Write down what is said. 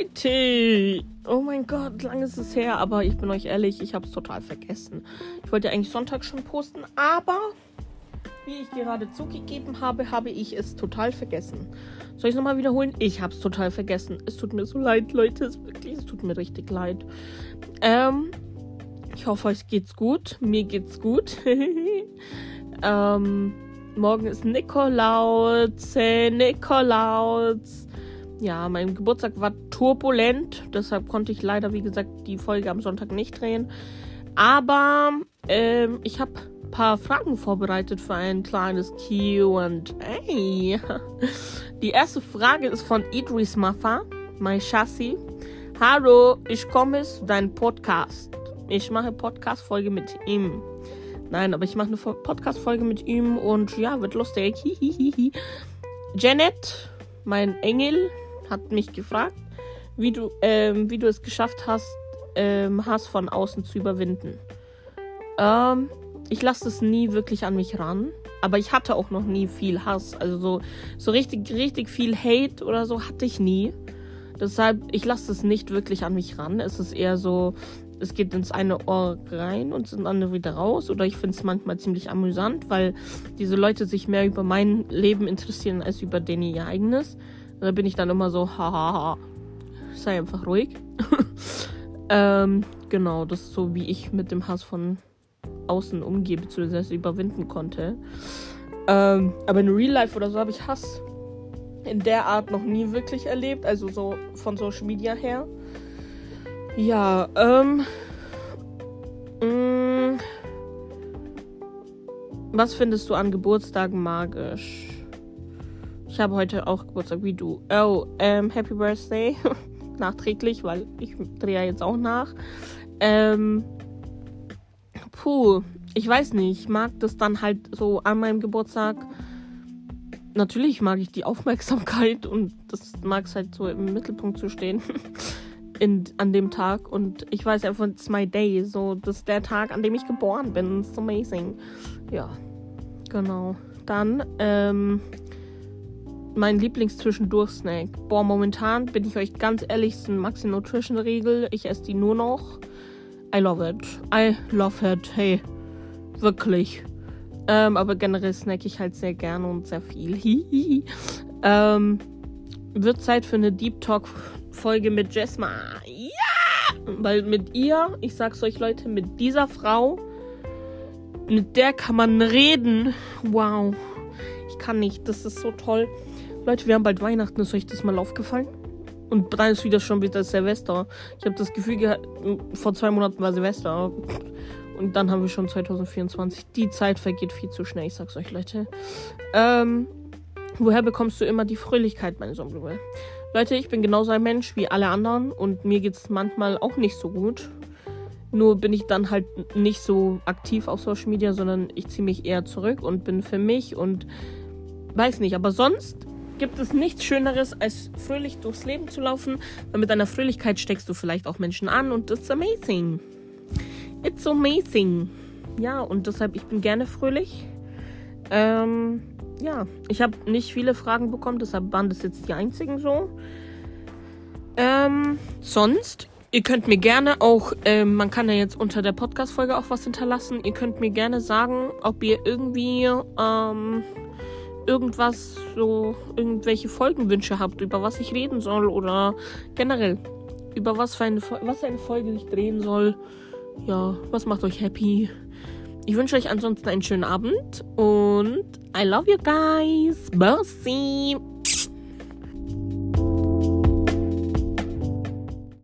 Leute, oh mein Gott, lang ist es her, aber ich bin euch ehrlich, ich habe es total vergessen. Ich wollte eigentlich Sonntag schon posten, aber wie ich gerade zugegeben habe, habe ich es total vergessen. Soll ich es nochmal wiederholen? Ich habe es total vergessen. Es tut mir so leid, Leute, es, wirklich, es tut mir richtig leid. Ähm, ich hoffe, euch geht's gut. Mir geht's gut. ähm, morgen ist Nikolaus. Nikolaus ja, mein Geburtstag war turbulent. Deshalb konnte ich leider, wie gesagt, die Folge am Sonntag nicht drehen. Aber ähm, ich habe ein paar Fragen vorbereitet für ein kleines QA. Die erste Frage ist von Idris Mafa, mein Chassis. Hallo, ich komme zu deinem Podcast. Ich mache Podcast-Folge mit ihm. Nein, aber ich mache eine Podcast-Folge mit ihm und ja, wird lustig. Janet, mein Engel, hat mich gefragt, wie du, ähm, wie du es geschafft hast, ähm, Hass von außen zu überwinden. Ähm, ich lasse es nie wirklich an mich ran. Aber ich hatte auch noch nie viel Hass. Also so, so richtig, richtig viel Hate oder so hatte ich nie. Deshalb, ich lasse es nicht wirklich an mich ran. Es ist eher so, es geht ins eine Ohr rein und ins andere wieder raus. Oder ich finde es manchmal ziemlich amüsant, weil diese Leute sich mehr über mein Leben interessieren als über denen ihr eigenes. Da bin ich dann immer so, hahaha, sei einfach ruhig. ähm, genau, das ist so, wie ich mit dem Hass von außen umgehe, beziehungsweise überwinden konnte. Ähm, aber in Real Life oder so habe ich Hass in der Art noch nie wirklich erlebt, also so von Social Media her. Ja, ähm. Mm, was findest du an Geburtstagen magisch? Habe heute auch Geburtstag wie du. Oh, ähm, Happy Birthday. Nachträglich, weil ich drehe ja jetzt auch nach. Ähm, puh, ich weiß nicht. Ich mag das dann halt so an meinem Geburtstag. Natürlich mag ich die Aufmerksamkeit und das mag es halt so im Mittelpunkt zu stehen. In, an dem Tag und ich weiß einfach, it's my day. So, das ist der Tag, an dem ich geboren bin. It's amazing. Ja, genau. Dann, ähm, mein Lieblings-Zwischendurch-Snack. Boah, momentan bin ich euch ganz ehrlich, ist ein Maxi Nutrition Regel. Ich esse die nur noch. I love it. I love it. Hey, wirklich. Ähm, aber generell snack ich halt sehr gerne und sehr viel. ähm, wird Zeit für eine Deep Talk Folge mit Jesma. Ja! Weil mit ihr, ich sag's euch Leute, mit dieser Frau, mit der kann man reden. Wow. Kann nicht. Das ist so toll. Leute, wir haben bald Weihnachten. Ist euch das mal aufgefallen? Und dann ist wieder schon wieder Silvester. Ich habe das Gefühl gehabt, vor zwei Monaten war Silvester. Und dann haben wir schon 2024. Die Zeit vergeht viel zu schnell, ich sag's euch, Leute. Ähm, woher bekommst du immer die Fröhlichkeit, meine Sonnenblume? Leute, ich bin genauso ein Mensch wie alle anderen und mir geht's manchmal auch nicht so gut. Nur bin ich dann halt nicht so aktiv auf Social Media, sondern ich ziehe mich eher zurück und bin für mich und weiß nicht. Aber sonst gibt es nichts Schöneres, als fröhlich durchs Leben zu laufen. Weil mit deiner Fröhlichkeit steckst du vielleicht auch Menschen an und das ist amazing. It's amazing. Ja, und deshalb, ich bin gerne fröhlich. Ähm, ja, ich habe nicht viele Fragen bekommen, deshalb waren das jetzt die einzigen so. Ähm, sonst, ihr könnt mir gerne auch, ähm, man kann ja jetzt unter der Podcast-Folge auch was hinterlassen. Ihr könnt mir gerne sagen, ob ihr irgendwie, ähm, irgendwas, so irgendwelche Folgenwünsche habt, über was ich reden soll oder generell über was für eine, was eine Folge ich drehen soll. Ja, was macht euch happy? Ich wünsche euch ansonsten einen schönen Abend und I love you guys. Bye.